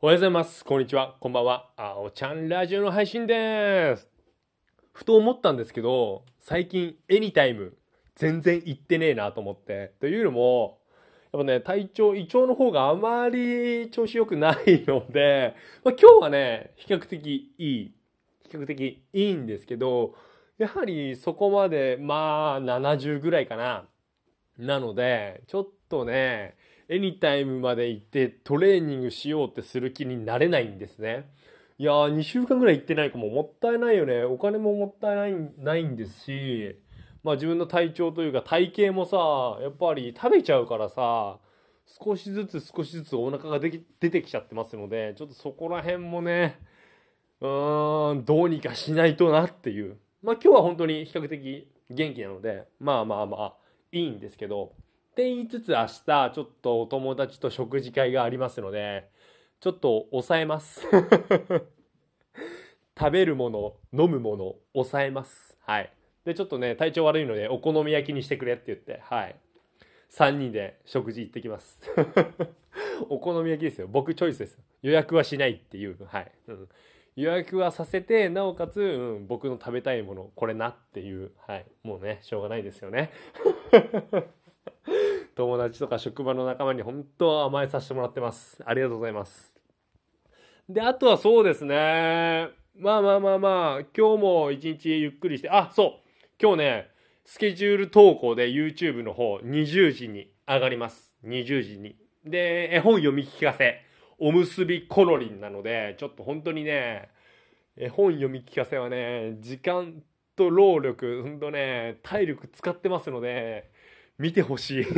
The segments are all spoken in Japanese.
おはようございます。こんにちは。こんばんは。あおちゃんラジオの配信でーす。ふと思ったんですけど、最近、エニタイム、全然行ってねえなと思って。というのも、やっぱね、体調、胃腸の方があまり調子良くないので、まあ、今日はね、比較的いい。比較的いいんですけど、やはりそこまで、まあ、70ぐらいかな。なので、ちょっとね、エニタイムまで行ってトレーニングしようってする気になれないんですね。いやー、2週間ぐらい行ってないかももったいないよね。お金ももったいないないんですし、まあ自分の体調というか体型もさ、やっぱり食べちゃうからさ、少しずつ少しずつお腹がで出てきちゃってますので、ちょっとそこら辺もね、うーん、どうにかしないとなっていう。まあ今日は本当に比較的元気なので、まあまあまあ、いいんですけど、って言いつつ明日ちょっとお友達と食事会がありますのでちょっと抑えます。食べるもの飲むもの抑えます。はい。でちょっとね体調悪いのでお好み焼きにしてくれって言ってはい。3人で食事行ってきます。お好み焼きですよ。僕チョイスです。予約はしないっていう。はい、うん、予約はさせてなおかつ、うん、僕の食べたいものこれなっていう。はい。もうねしょうがないですよね。友達とか職場の仲間に本当甘えさせてもらってます。ありがとうございます。で、あとはそうですね。まあまあまあまあ、今日も一日ゆっくりして、あ、そう。今日ね、スケジュール投稿で YouTube の方20時に上がります。20時に。で、絵本読み聞かせ、おむすびコロリンなので、ちょっと本当にね、絵本読み聞かせはね、時間と労力、ほんとね、体力使ってますので、見てほしい。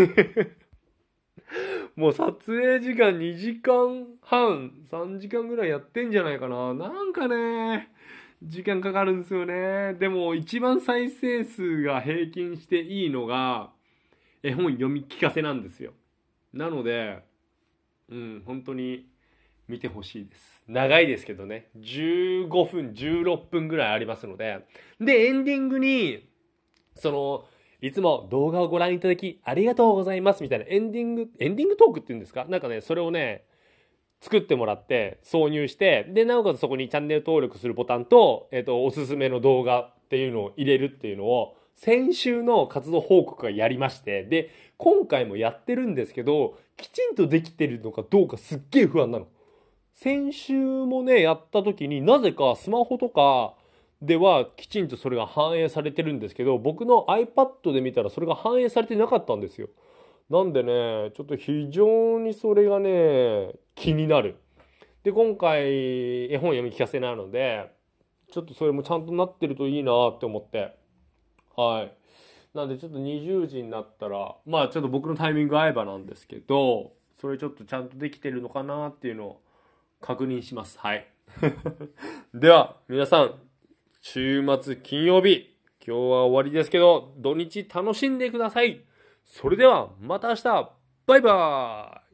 もう撮影時間2時間半3時間ぐらいやってんじゃないかな。なんかね時間かかるんですよね。でも一番再生数が平均していいのが絵本読み聞かせなんですよ。なのでうん本当に見てほしいです。長いですけどね。15分16分ぐらいありますので。でエンディングにそのいつも動画をご覧いただきありがとうございますみたいなエンディング、エンディングトークっていうんですか？なんかね、それをね、作ってもらって挿入して、で、なおかつそこにチャンネル登録するボタンと、えっ、と、おすすめの動画っていうのを入れるっていうのを、先週の活動報告がやりまして、で、今回もやってるんですけど、きちんとできてるのかどうかすっげえ不安なの。先週もね、やった時になぜかスマホとか、ではきちんとそれが反映されてるんですけど僕の iPad で見たらそれが反映されてなかったんですよ。なんでねちょっと非常にそれがね気になる。で今回絵本読み聞かせなのでちょっとそれもちゃんとなってるといいなって思って。はい。なんでちょっと20時になったらまあちょっと僕のタイミング合えばなんですけどそれちょっとちゃんとできてるのかなっていうのを確認します。はい。では皆さん週末金曜日、今日は終わりですけど、土日楽しんでください。それではまた明日、バイバーイ。